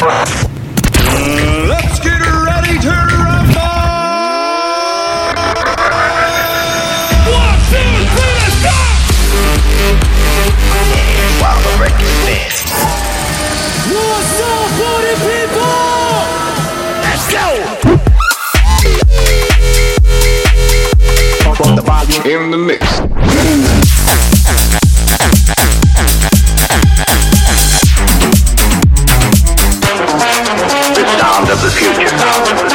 Let's get ready to rumble! One, two, three, let's go! While the record spins. What's up, party people? Let's go! the volume in the mix. The future.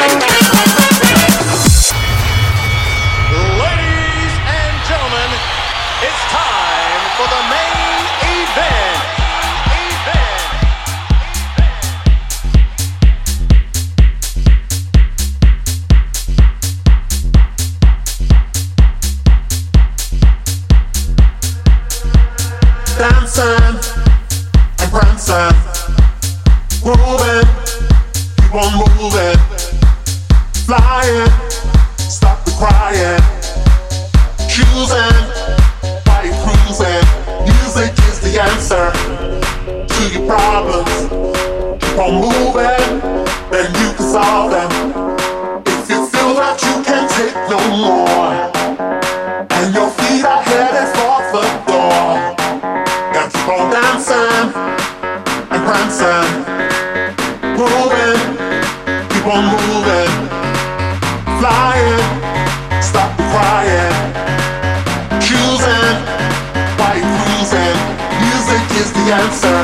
Is the answer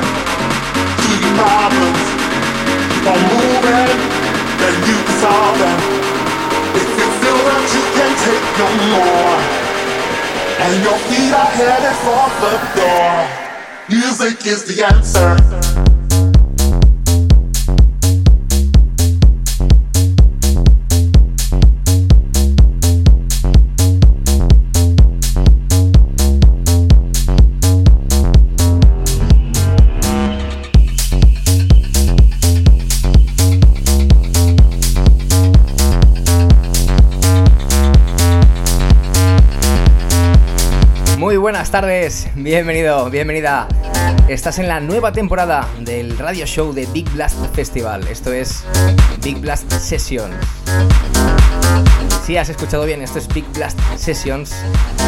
to your problems. Keep on moving, then you can solve them. If you feel that you can't take no more. And your feet are headed for the door. Music is the answer. Muy buenas tardes, bienvenido, bienvenida. Estás en la nueva temporada del radio show de Big Blast Festival. Esto es Big Blast Sessions. Si has escuchado bien, esto es Big Blast Sessions.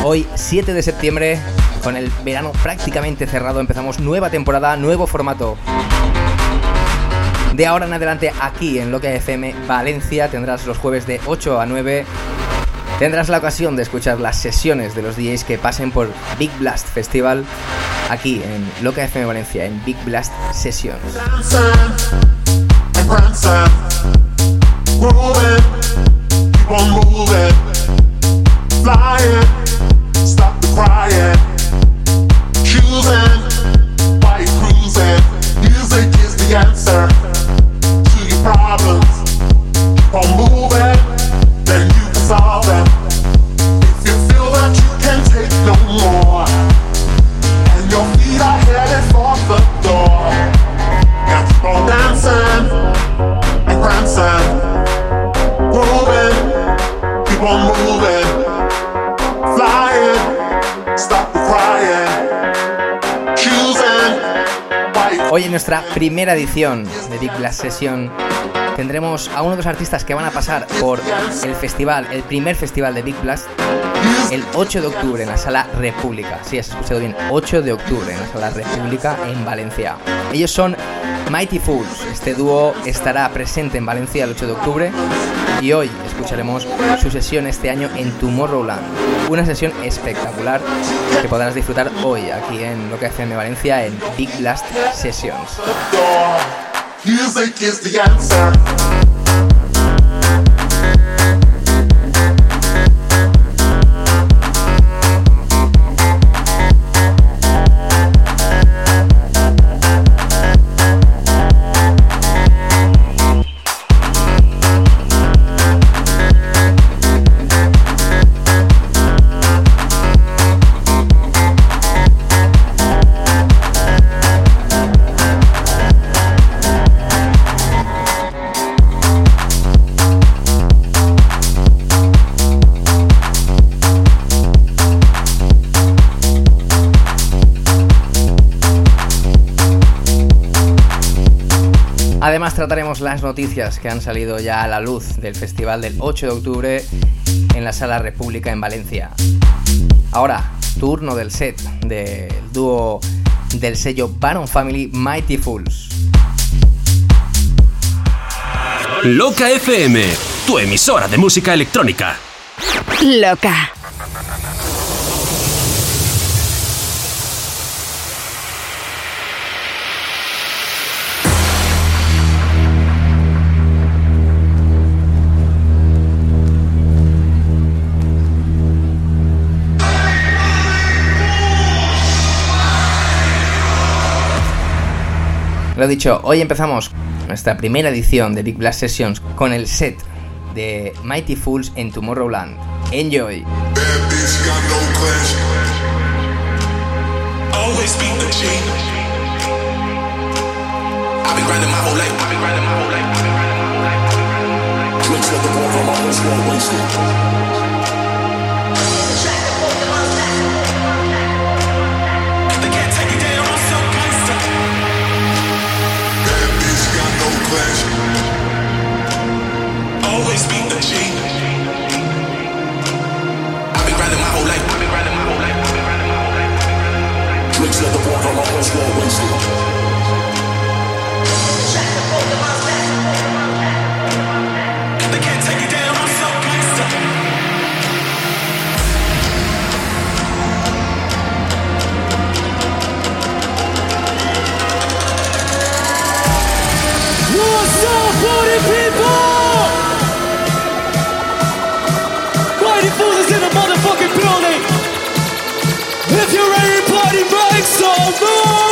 Hoy, 7 de septiembre, con el verano prácticamente cerrado, empezamos nueva temporada, nuevo formato. De ahora en adelante, aquí en Loca FM Valencia, tendrás los jueves de 8 a 9 Tendrás la ocasión de escuchar las sesiones de los DJs que pasen por Big Blast Festival aquí en Loca FM Valencia, en Big Blast Sessions. Primera edición de Big Blast Session tendremos a uno de los artistas que van a pasar por el festival, el primer festival de Big Blast, el 8 de octubre en la Sala República. Sí, has escuchado bien, 8 de octubre en la Sala República en Valencia. Ellos son Mighty Fools. Este dúo estará presente en Valencia el 8 de octubre y hoy escucharemos su sesión este año en Tomorrowland. Una sesión espectacular que podrás disfrutar hoy aquí en Loca FM Valencia en Big Blast Sessions. Las noticias que han salido ya a la luz del festival del 8 de octubre en la Sala República en Valencia. Ahora, turno del set del dúo del sello Baron Family Mighty Fools. Loca FM, tu emisora de música electrónica. Loca. Lo dicho, hoy empezamos nuestra primera edición de Big Blast Sessions con el set de Mighty Fools en Tomorrowland. Enjoy. I've been They can't take down, I'm so gangster. What's up, 40 people? Mundo!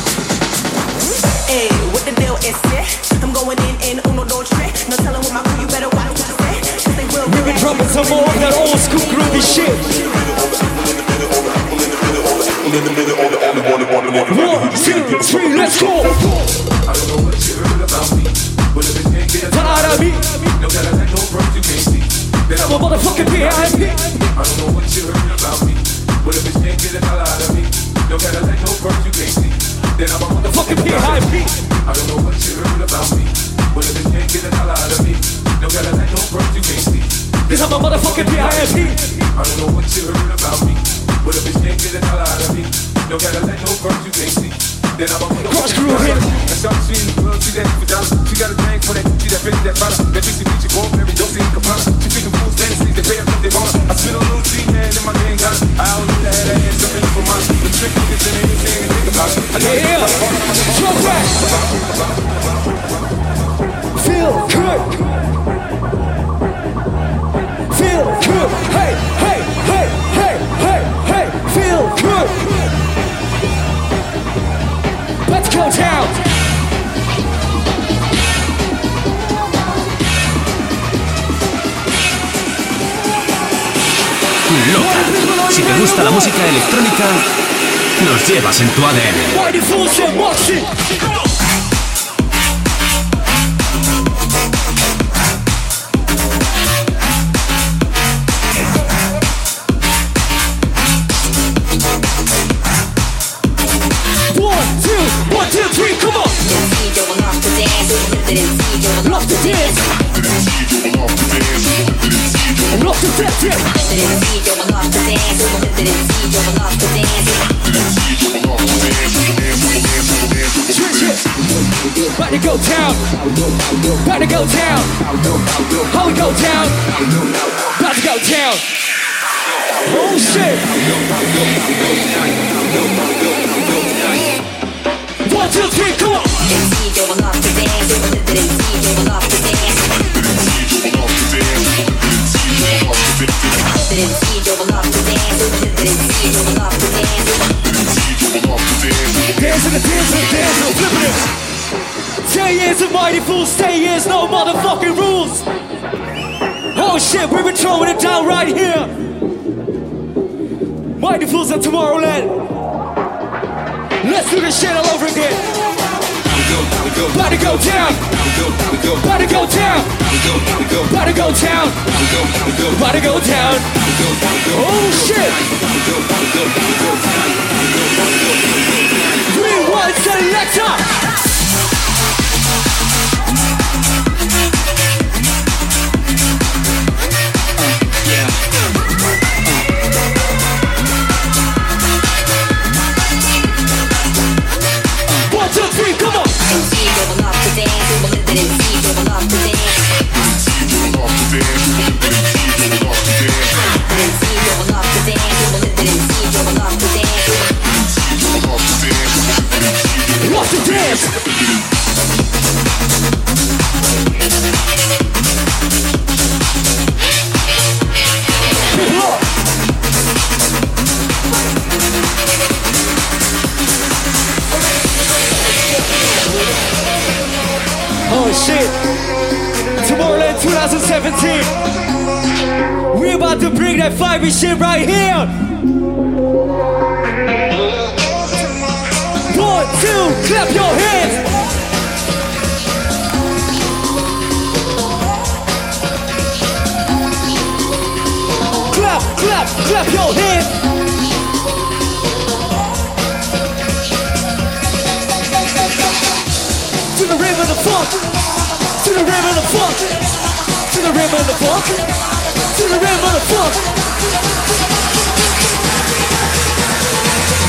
I We be dropping some more that old school groovy shit. One, two, three, let's go. I don't know what you heard about me, but if it can't get tired of me, no you can't see. I'm a motherfucking I don't know what you heard about me, but if it can't get out of me, no that no you can't see. Then I'm a motherfucking PIP. I don't know what you heard about me. But if you can't get a dollar out of me, no gotta let no birth you can't see. Cause I'm a motherfucking PIP. I don't know what you heard about me. But if you can't get a dollar out of me, no gotta let no birth you can't. Cross crew hit. shot, she the club, she dancing for dollars. She got a thing for that, she that bitch, that bottle. That bitch, she beat you, go every dose, in Capella. She feeding fools fantasies, they pay up if they want I spit a little G, man, in my gang got it. I always need to have that ass in for mine. The trick is in anything to think about. I got Yeah, jump back. Feel good. Feel good. Hey, hey, hey, hey, hey, hey. Feel good. Let's go down. Loca. Si te gusta la música electrónica, nos llevas en tu ADN. To go down. We go down? About to go down. Oh shit. One, two, three, come on. And dancing and flipping it. Ten years of mighty fools, ten years, no motherfucking rules. Oh shit, we've been throwing it down right here. Mighty fools at Tomorrowland. Let's do this shit all over again. About to go down. About to go down. About to go down. About to go down. Oh shit. Three, one, selector. To dance. To bring that fiery shit right here. One, two, clap your hands. Clap, clap, clap your hands. To the rhythm of the funk. To the rhythm of the funk. To the rhythm of the funk. To the the funk.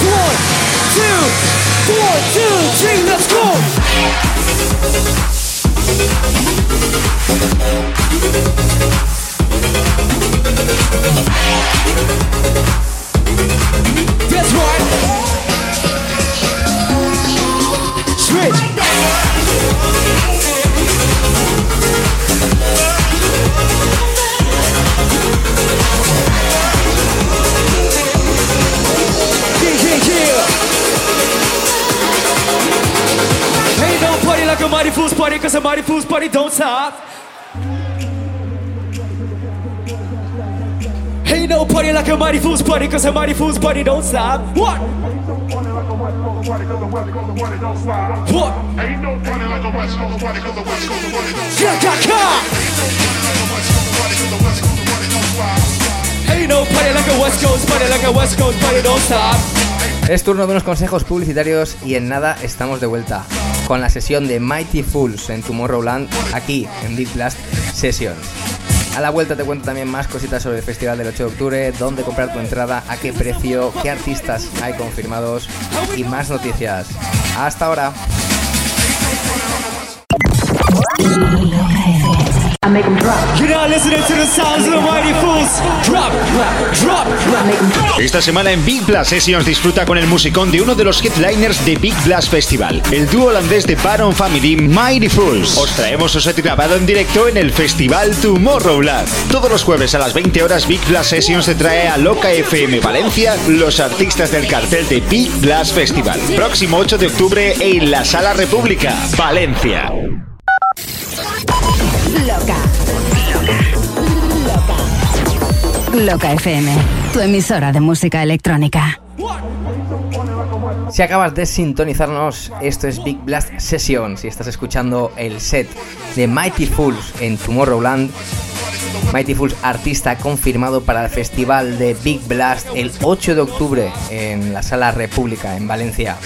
One, two, one, two, three, let's go. Mighty fool's party don't stop. No party like a mighty fool's party, cause a mighty fool's don't stop. What? No West Coast. Es turno de unos consejos publicitarios y en nada estamos de vuelta con la sesión de Mighty Fools en Tomorrowland aquí en Deep Blast session. A la vuelta te cuento también más cositas sobre el festival del 8 de octubre, dónde comprar tu entrada, a qué precio, qué artistas hay confirmados y más noticias. Hasta ahora. Make them drop. You're not listening to the sounds of the mighty fools. Drop, drop, them drop. Esta semana en Big Blast Sessions disfruta con el musicón de uno de los headliners de Big Blast Festival, el dúo holandés de Baron Family Mighty Fools. Os traemos su set grabado en directo en el festival Tomorrowland. Todos los jueves a las 20 horas Big Blast Sessions te trae a Loca FM Valencia los artistas del cartel de Big Blast Festival. Próximo 8 de octubre en la Sala República, Valencia. Loca. Loca. Loca FM, tu emisora de música electrónica. Si acabas de sintonizarnos, esto es Big Blast Session. Si estás escuchando el set de Mighty Fools en Tomorrowland, Mighty Fools artista confirmado para el festival de Big Blast el 8 de octubre en la Sala República en Valencia.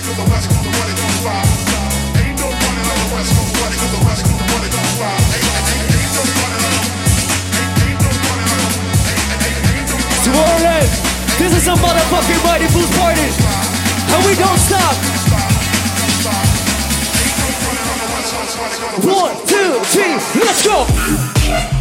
Is a motherfucking mighty fools party. And we don't stop. One, two, three, let's go.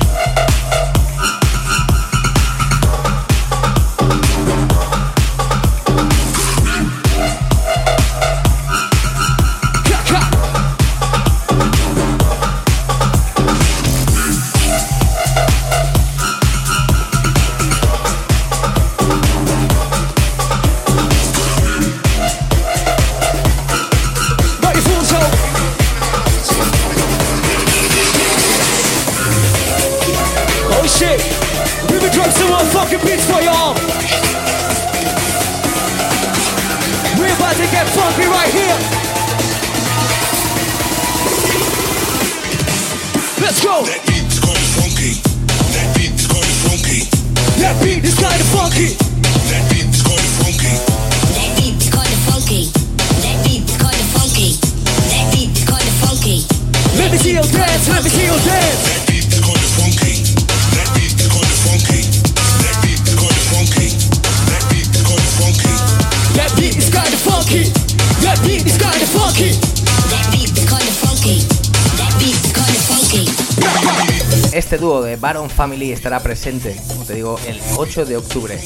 Este dúo de Baron Family estará presente, como te digo, el 8 de octubre.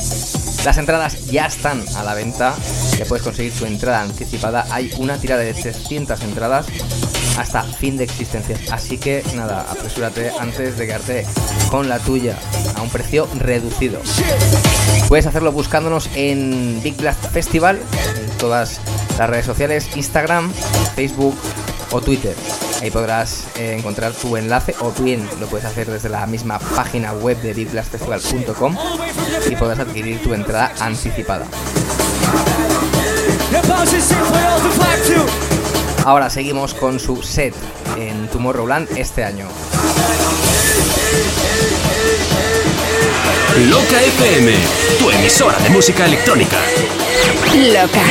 Las entradas ya están a la venta, ya puedes conseguir tu entrada anticipada. Hay una tirada de 300 entradas hasta fin de existencias. Así que nada, apresúrate antes de quedarte con la tuya a un precio reducido. Puedes hacerlo buscándonos en Big Blast Festival, en todas las redes sociales, Instagram, Facebook o Twitter. Ahí podrás eh, encontrar tu enlace o bien lo puedes hacer desde la misma página web de bigblastfestival.com y podrás adquirir tu entrada anticipada. Ahora seguimos con su set en Tomorrowland este año. Loca FM, tu emisora de música electrónica. Loca.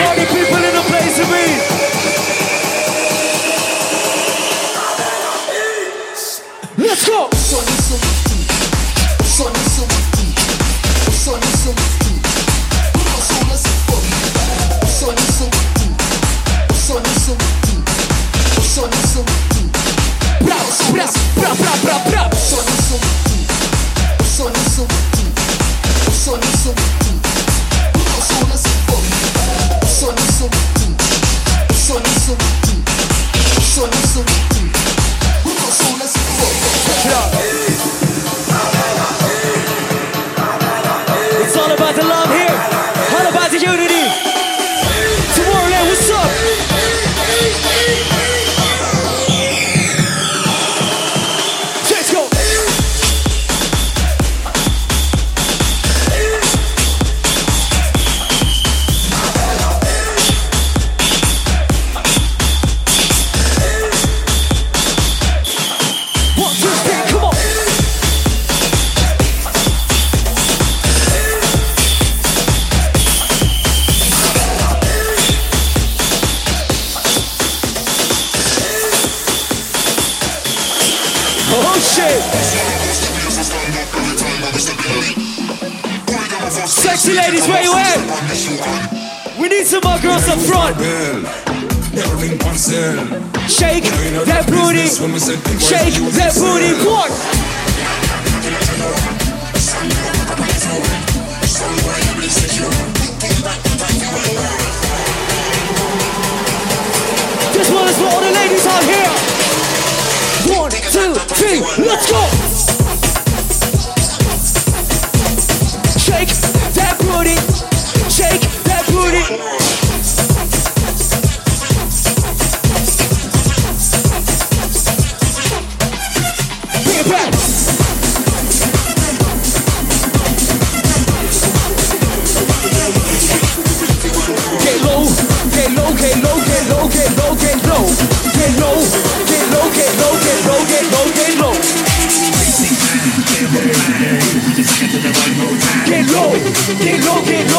Get low, get low?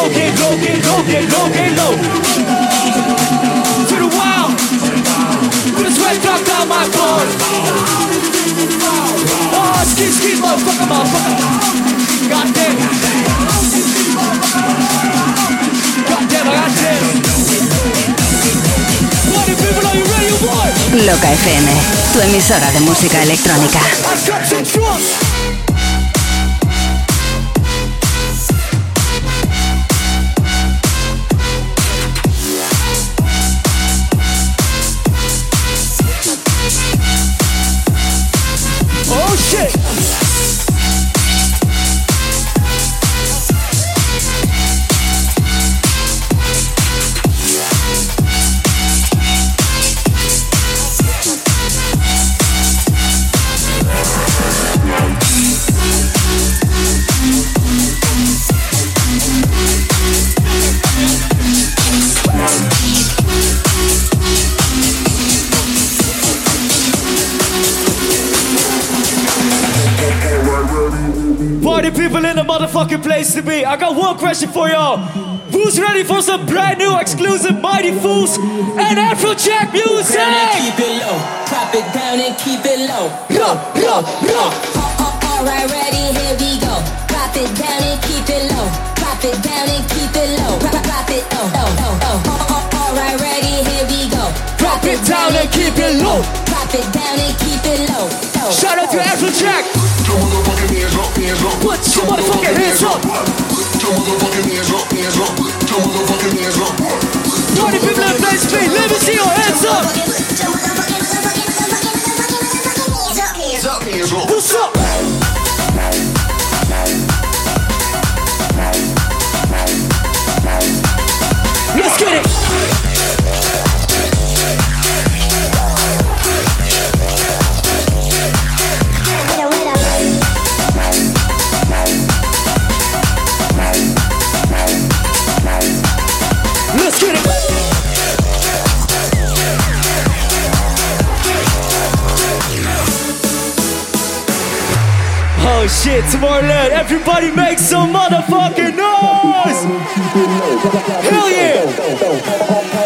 Loca FM, tu emisora de música electrónica. Place to be. I got one question for y'all. Who's ready for some brand new exclusive Mighty Fools and Afrojack music? Keep it low, drop it down and keep it low. Low, low, low. Alright, ready, here we go. Drop it down and keep it low. Drop it down and keep it low. Drop, drop it oh, oh, oh, low, low, low, low. Alright, ready, here we go. Drop it down and keep it low. Drop it down and keep it low. Shout out to Afrojack. Put your motherfucking hands up. Party people in place be. Let me see your hands up. What's up? Let's get it. Shit, Tomorrowland, everybody make some motherfucking noise! Hell yeah!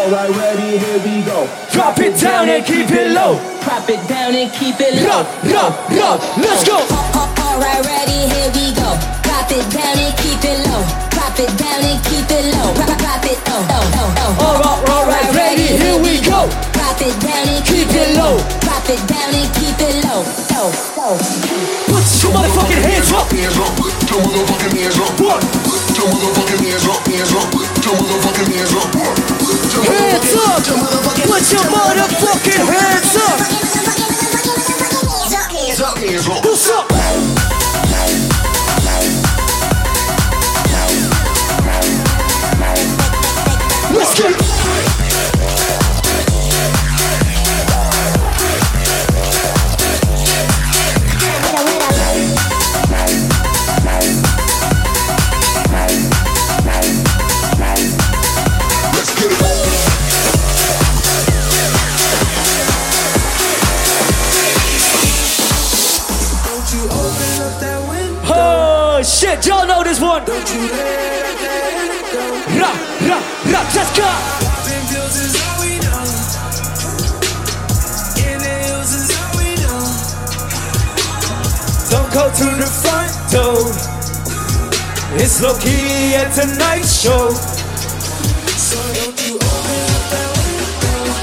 Alright, ready, here we go. Drop it down and keep it low. Drop it down and keep it Low, low, low. Let's go! Alright, ready, here we go. Drop it down and keep it low. Drop it down and keep it low. Drop, it low, low, low, low. Alright, alright, ready, here we go. Drop it down and Keep it low. Drop it down and keep it low, low, low. Put your motherfucking hands up. One. Hands up. Put your motherfucking hands up. What's up? Let's get it. It's low key at tonight's show. So don't you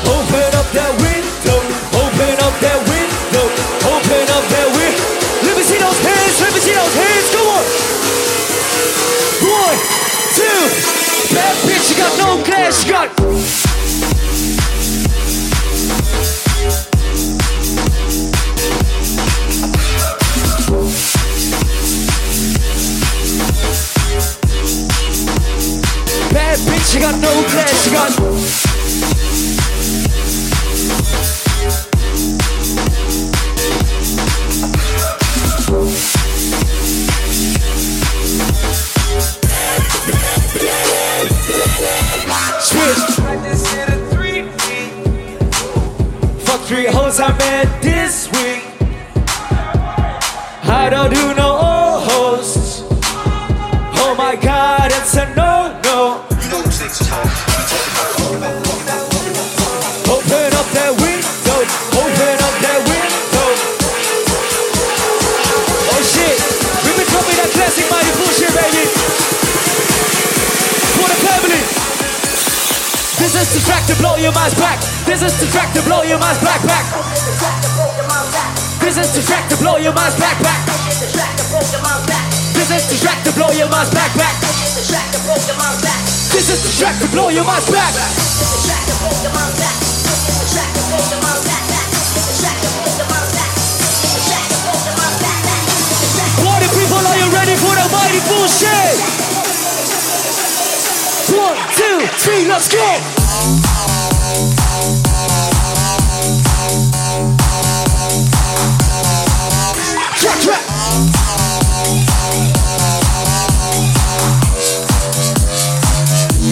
Open up that window. Open up that window. Open up that window. Let me see those hands. Let me see those hands. Come on. One, two. Bad bitch, you got no glass. You got. You got no glass. You got. Switch. Fuck three hoes I met the track to blow your mind's back. This is the track to blow your mind's back back. This is the track to blow your mind's back back. This is the track to blow your mind's back back. This is the track to blow your mind's back. Party people, are you ready for the mighty bullshit? One, two, three, let's go!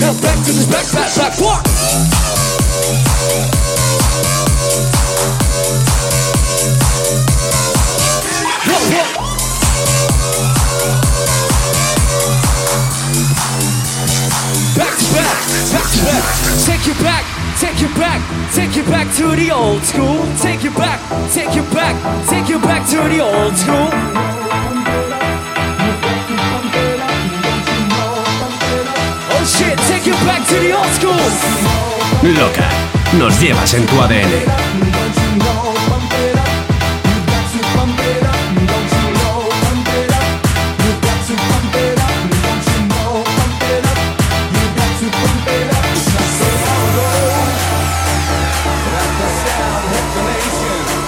Now back to this back, back, back, walk! Back back, back back. Take you back, take you back, take you back to the old school. Take you back, take you back, take you back to the old school. Loca, nos llevas en tu ADN.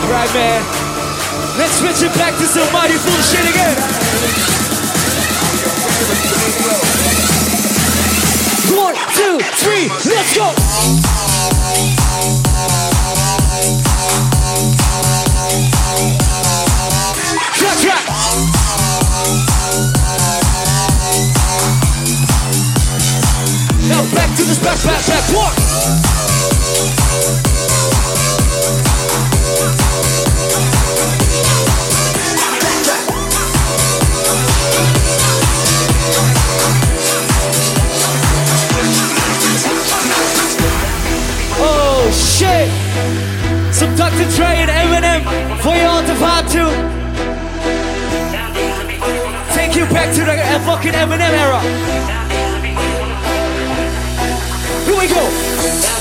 Right, man. Let's switch it back to some mighty bullshit again. One, two, three, let's go. Back to back, back, back. Dr. Dre and Eminem for you all to vibe to. Take you back to the uh, fucking Eminem era. Here we go.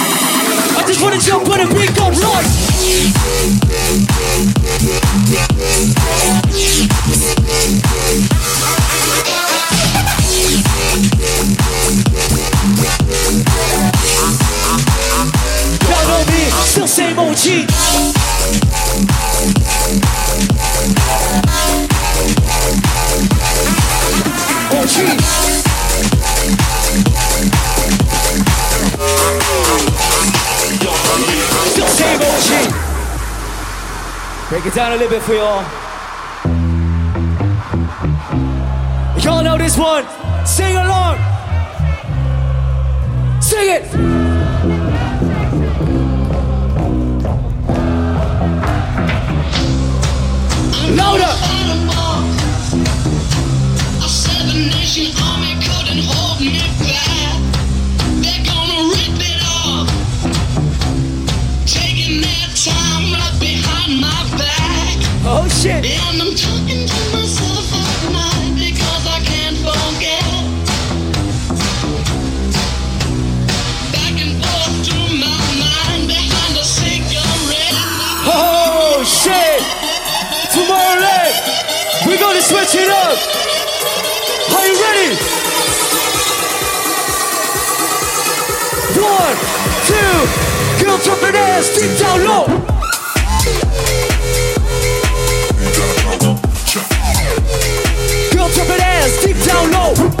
just wanna jump on a beat go right. Y'all know me, still same. OG. Take it down a little bit for y'all. Y'all know this one. Sing along. Sing it. Louder. shit. And I'm talking to myself at night because I can't forget. Back and forth my mind behind a cigarette. Oh shit! Tomorrow night, we're gonna switch it up. Are you ready? One, two, girl, drop an ass, deep down low. players deep down low.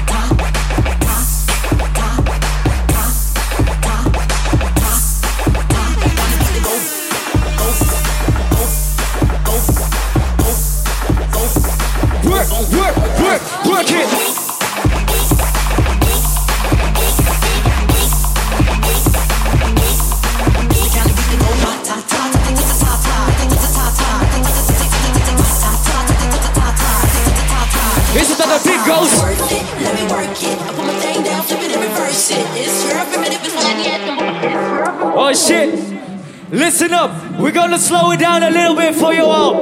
Listen up. We're gonna slow it down a little bit for you all.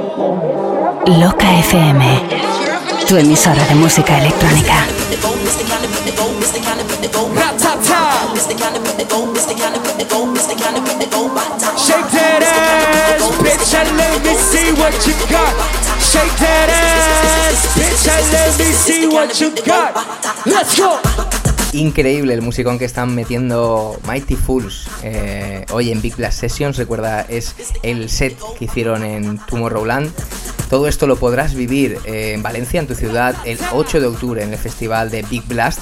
Loca FM. Tu emisora de música electrónica. Shake that ass, bitch, and let me see what you got. Shake that ass, bitch, and let me see what you got. Let's go. Increíble el musicón que están metiendo Mighty Fools eh, hoy en Big Blast Sessions. Recuerda, es el set que hicieron en Tomorrowland. Todo esto lo podrás vivir eh, en Valencia, en tu ciudad, el 8 de octubre en el festival de Big Blast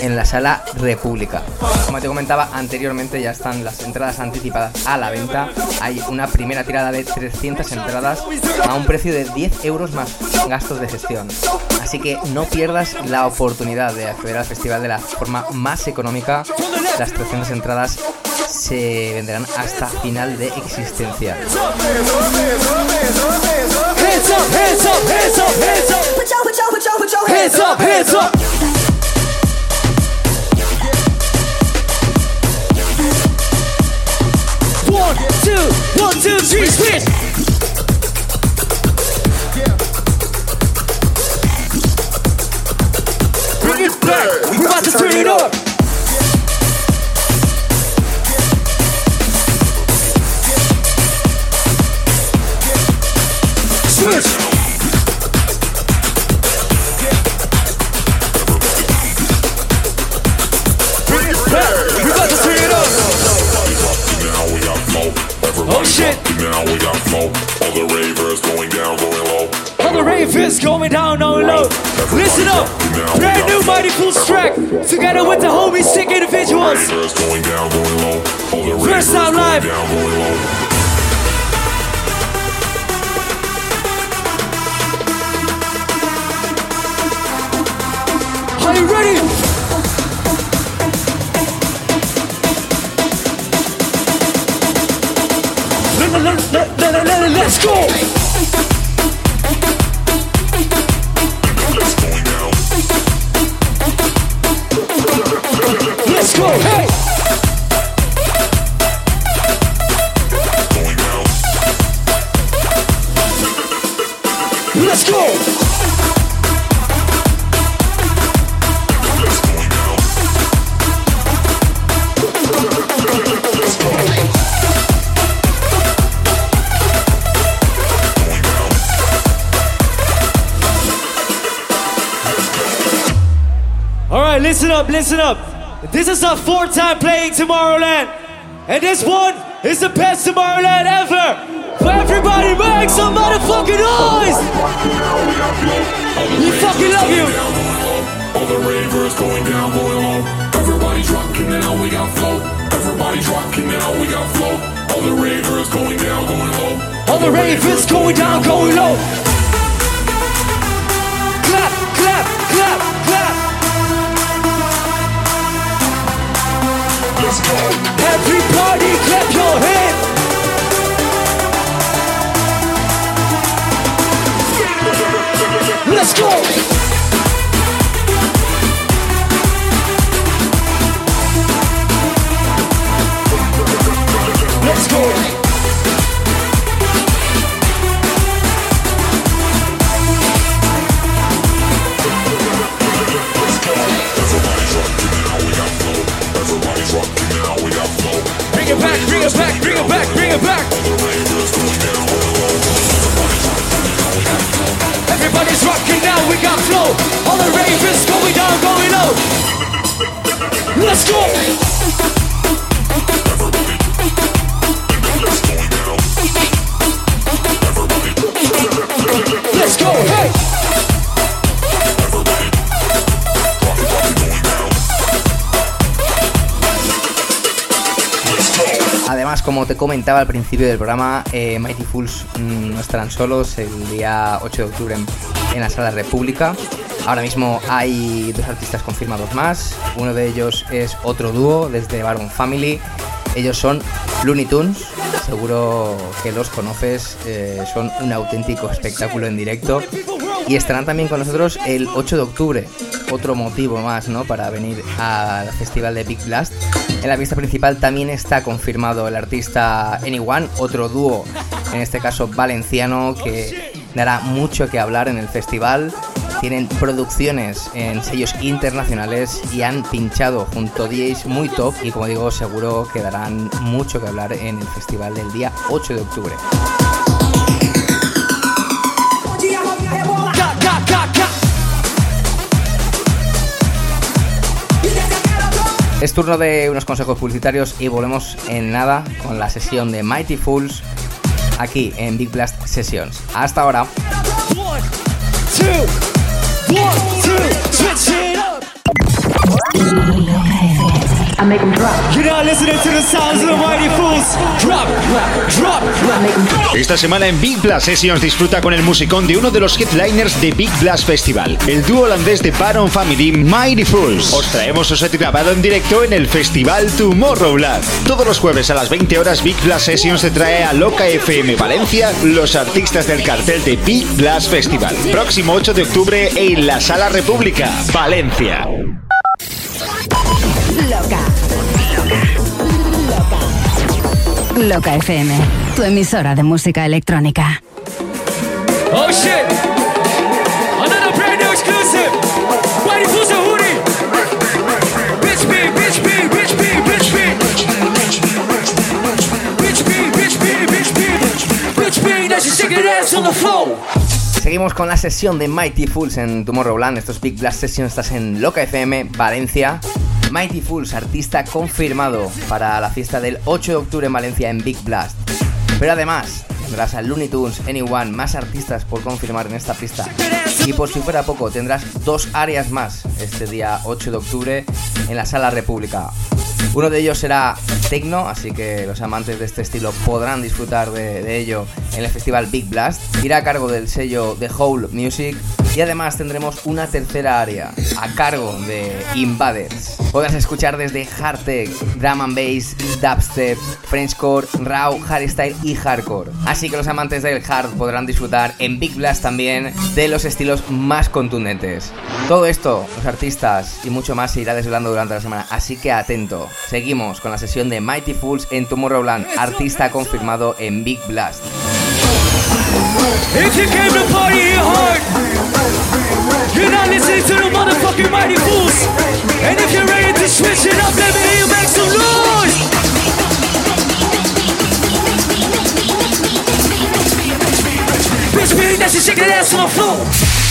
en la sala República. Como te comentaba anteriormente, ya están las entradas anticipadas a la venta. Hay una primera tirada de 300 entradas a un precio de 10 euros más gastos de gestión. Así que no pierdas la oportunidad de acceder al festival de la forma más económica. Las 300 entradas se venderán hasta final de existencia. One, two, one, two, three, switch. Going down on low. Listen up. Brand new Mighty Fools track. Together with the homies sick individuals. First time live. Are you ready? Let's go! All right, listen up, listen up. This is our fourth time playing Tomorrowland, and this one is the best Tomorrowland ever. Everybody, make some motherfucking noise! We fucking love you! All the ravers going down, going low. Everybody's rocking now, we got flow. Everybody's rocking now, we got flow. All the ravers going down, going low. All the ravers going down, going low. Clap, clap, clap, clap. Let's go. Everybody clap your hands. Let's go. Let's go. Bring it back, bring it back, bring it back, bring it back. Everybody's rocking now, we got flow. All the ravens going down, going low. Let's go. Como te comentaba al principio del programa, eh, Mighty Fools mm, no estarán solos el día 8 de octubre en, la Sala República. Ahora mismo hay dos artistas confirmados más. Uno de ellos es otro dúo desde Baron Family. Ellos son Looney Tunes. Seguro que los conoces. eh, son un auténtico espectáculo en directo. Y estarán también con nosotros el 8 de octubre. Otro motivo más, ¿no? Para venir al festival de Big Blast. En la pista principal también está confirmado el artista Anyone, otro dúo, en este caso valenciano, que dará mucho que hablar en el festival. Tienen producciones en sellos internacionales y han pinchado junto a DJs muy top y como digo seguro que darán mucho que hablar en el festival del día 8 de octubre. Es turno de unos consejos publicitarios y volvemos en nada con la sesión de Mighty Fools aquí en Big Blast Sessions. Hasta ahora. I make 'em drop. You're now listening to the sounds of the mighty fools. Drop, drop, drop. Esta semana en Big Blast Sessions disfruta con el musicón de uno de los headliners de Big Blast Festival, el dúo holandés de Baron Family, Mighty Fools. Os traemos su set grabado en directo en el festival Tomorrowland. Todos los jueves a las 20 horas Big Blast Sessions te trae a Loca FM Valencia los artistas del cartel de Big Blast Festival. Próximo 8 de octubre en la Sala República, Valencia. Loca. FM, tu emisora de música electrónica. Oh shit! Another brand new exclusive. Mighty fools and Hootie. Bitch B, bitch B, bitch B, bitch B. Bitch B, bitch B, bitch B. Bitch B, now she's shaking her ass on the floor. Seguimos con la sesión de Mighty Fools en Tomorrowland. Estos Big Blast Sessions estás en Loca FM, Valencia. Mighty Fools, artista confirmado para la fiesta del 8 de octubre en Valencia en Big Blast. Pero además, tendrás a Looney Tunes, Anyone, más artistas por confirmar en esta pista. Y por si fuera poco, tendrás dos áreas más este día 8 de octubre en la Sala República. Uno de ellos será Tecno, así que los amantes de este estilo podrán disfrutar de, de ello en el festival Big Blast. Irá a cargo del sello The Whole Music y además tendremos una tercera área a cargo de Invaders. Podrás escuchar desde hard tech, drum and bass, dubstep, Frenchcore, raw, hardstyle y hardcore. Así que los amantes del hard podrán disfrutar en Big Blast también de los estilos más contundentes. Todo esto, los artistas y mucho más se irá desvelando durante la semana, así que atento. Seguimos con la sesión de Mighty Fools en Tomorrowland, artista confirmado en Big Blast. If you came to party here hard, you're not listening to the motherfucking mighty fools. And if you're ready to switch it up, let me you make some noise. Bitch, baby, that's just shaking that ass on the floor.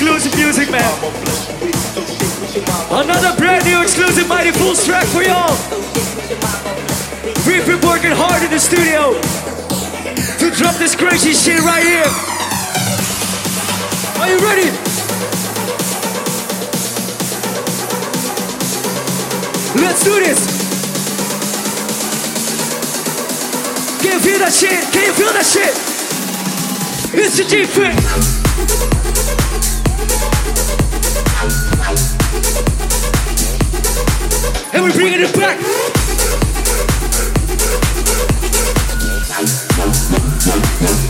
Exclusive music, man. Another brand new exclusive Mighty Fools track for y'all. We've been working hard in the studio to drop this crazy shit right here. Are you ready? Let's do this. Can you feel that shit? Can you feel that shit? It's the G-Fit. And we're bringing it back.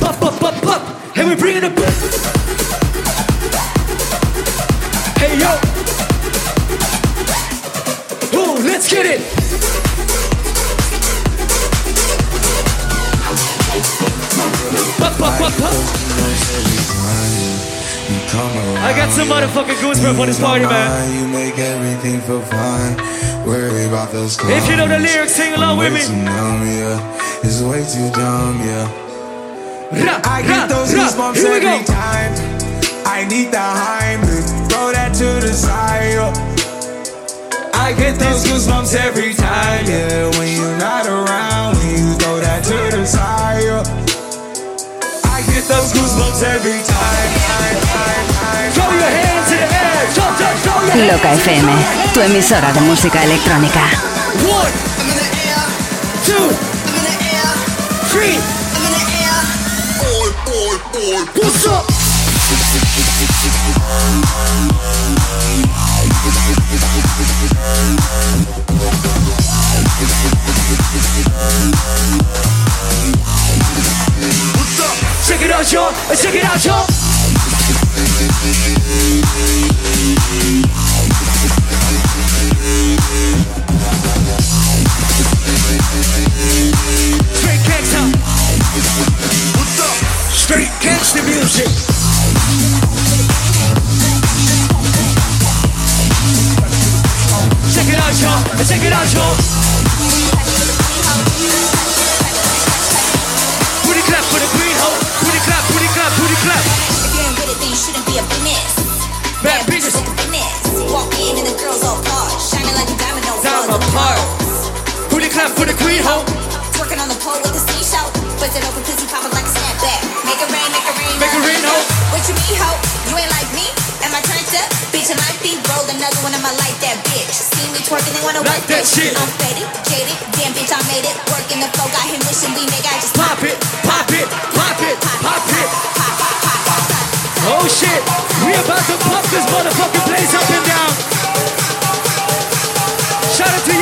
Pop, pop, pop, pop. And we're bringing it back. Hey, yo. Oh, let's get it. Pop, pop, pop, pop. I got some motherfucking goosebumps for this party, man. You make everything feel fine. Worry about those If you know the lyrics, sing along with me. Way too numb, yeah. It's way too dumb, yeah. I get those goosebumps every time. I need the Heimlich. Throw that to the side. I get those goosebumps every time, yeah. When you're not around, when you throw that to the side. I get those goosebumps every time, Loca FM, tu emisora de música electrónica. Check it out, y'all. Check it out, y'all. Shouldn't be a business. My. Booty clap for the queen hoe. Twerking on the pole with the seashell. Bust it open, pussy popping like a snapback. Make it rain, make it rain. Make it rain, ho. What you mean, ho? You ain't like me? Am I turned up? Bitch, I might be roll another one of my like that bitch. See me twerking, they wanna Like work that shit. I'm faded, jaded. Damn, bitch, I made it. Working the flow, got him wishing we nigga. I just Pop it, pop it, pop it, pop it. Oh shit, we about to pop this motherfucking place up and down.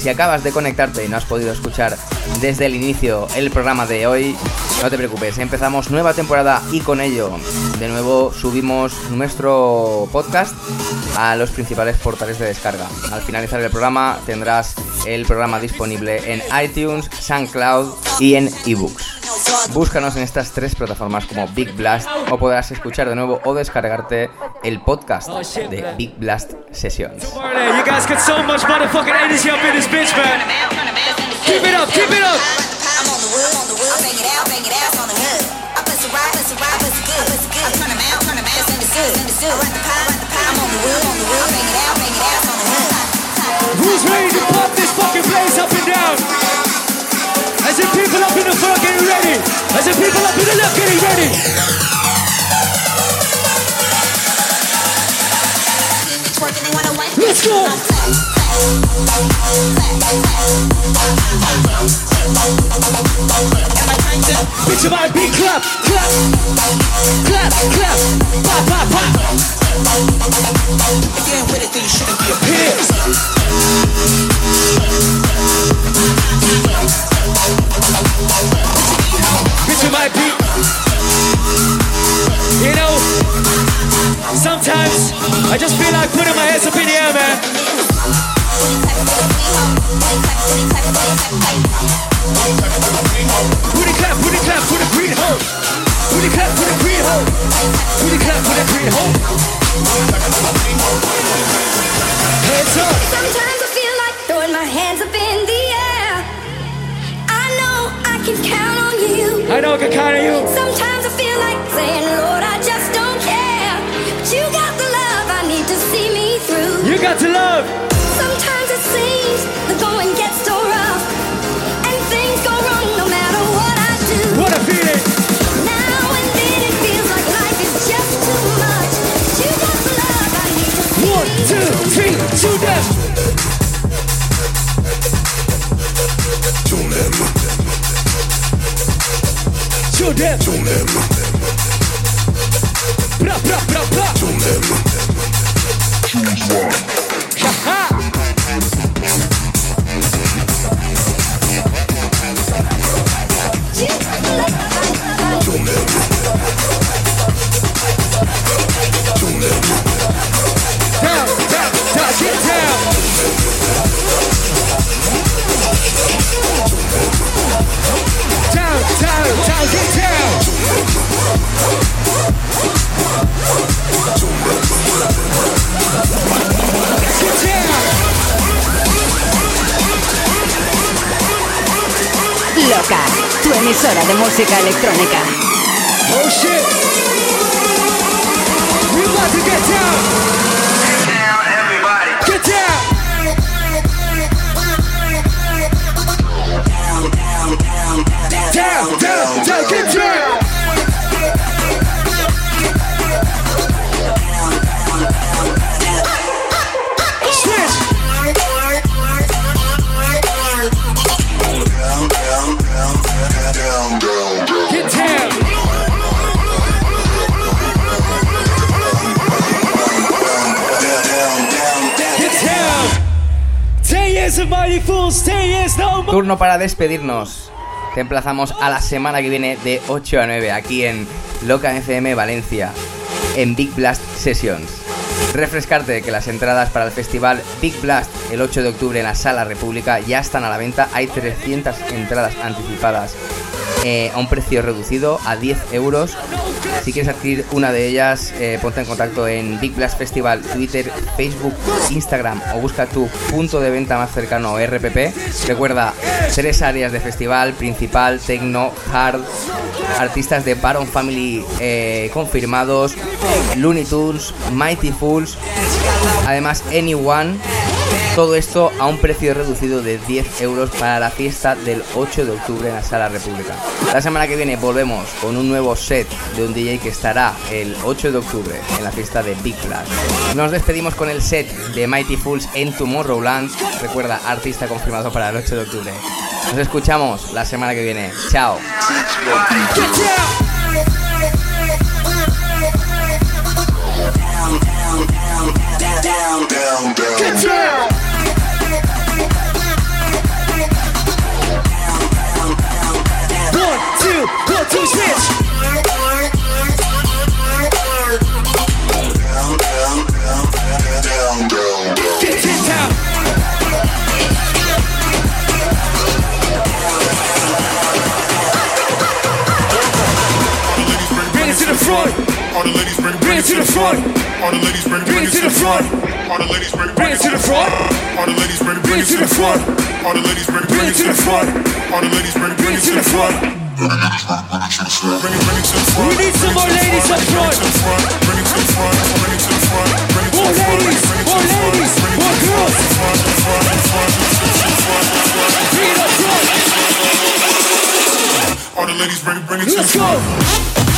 Si acabas de conectarte y no has podido escuchar desde el inicio el programa de hoy, no te preocupes, empezamos nueva temporada y con ello de nuevo subimos nuestro podcast a los principales portales de descarga. Al finalizar el programa tendrás el programa disponible en iTunes, SoundCloud y en eBooks. Búscanos en estas tres plataformas como Big Blast o podrás escuchar de nuevo o descargarte el podcast de Big Blast Sessions. Getting ready. Let's go. Bitch, might be clap, clap, clap, clap, pop, pop, pop. If you ain't with it, then you shouldn't be a I just feel like putting my hands up in the air, man. You got to love. Sometimes it seems the going gets so rough, and things go wrong no matter what I do. What a feeling. Now and then it feels like life is just too much. You got the love I need to see One, me two, through. three, two, them. Show them. Bra, bra, bra, bra. Ha-ha. De música electrónica. Turno para despedirnos. Te emplazamos a la semana que viene de 8 a 9 aquí en Loca FM Valencia, en Big Blast Sessions. Refrescarte que las entradas para el festival Big Blast el 8 de octubre en la Sala República ya están a la venta. Hay 300 entradas anticipadas eh, a un precio reducido a 10 euros. Si quieres adquirir una de ellas, eh, ponte en contacto en Big Blast Festival, Twitter, Facebook, Instagram o busca tu punto de venta más cercano RPP. Recuerda, tres áreas de festival, principal, techno, hard, artistas de Baron Family eh, confirmados, Looney Tunes, Mighty Fools, además Anyone. Todo esto a un precio reducido de 10 euros para la fiesta del 8 de octubre en la Sala República. La semana que viene volvemos con un nuevo set de un DJ que estará el 8 de octubre en la fiesta de Big Blast. Nos despedimos con el set de Mighty Fools en Tomorrowland. Recuerda, artista confirmado para el 8 de octubre. Nos escuchamos la semana que viene. Chao. Get down. One, two, one, two, switch. Get it down. Bring it to the front. All the ladies bring Bring it to the front. All the ladies bring Bring it to the front. All the ladies bring Bring it to the front. All the ladies bring Bring it to the front. All the ladies bring Bring it to the front. All the ladies bring Bring it to the front. Bring it, bring it to the front. We need some more ladies up front. Bring it to the front. Bring it to the front. Bring it to More ladies, more ladies, more girls. Bring it up front. All the ladies bring it, bring it to the Let's front. go.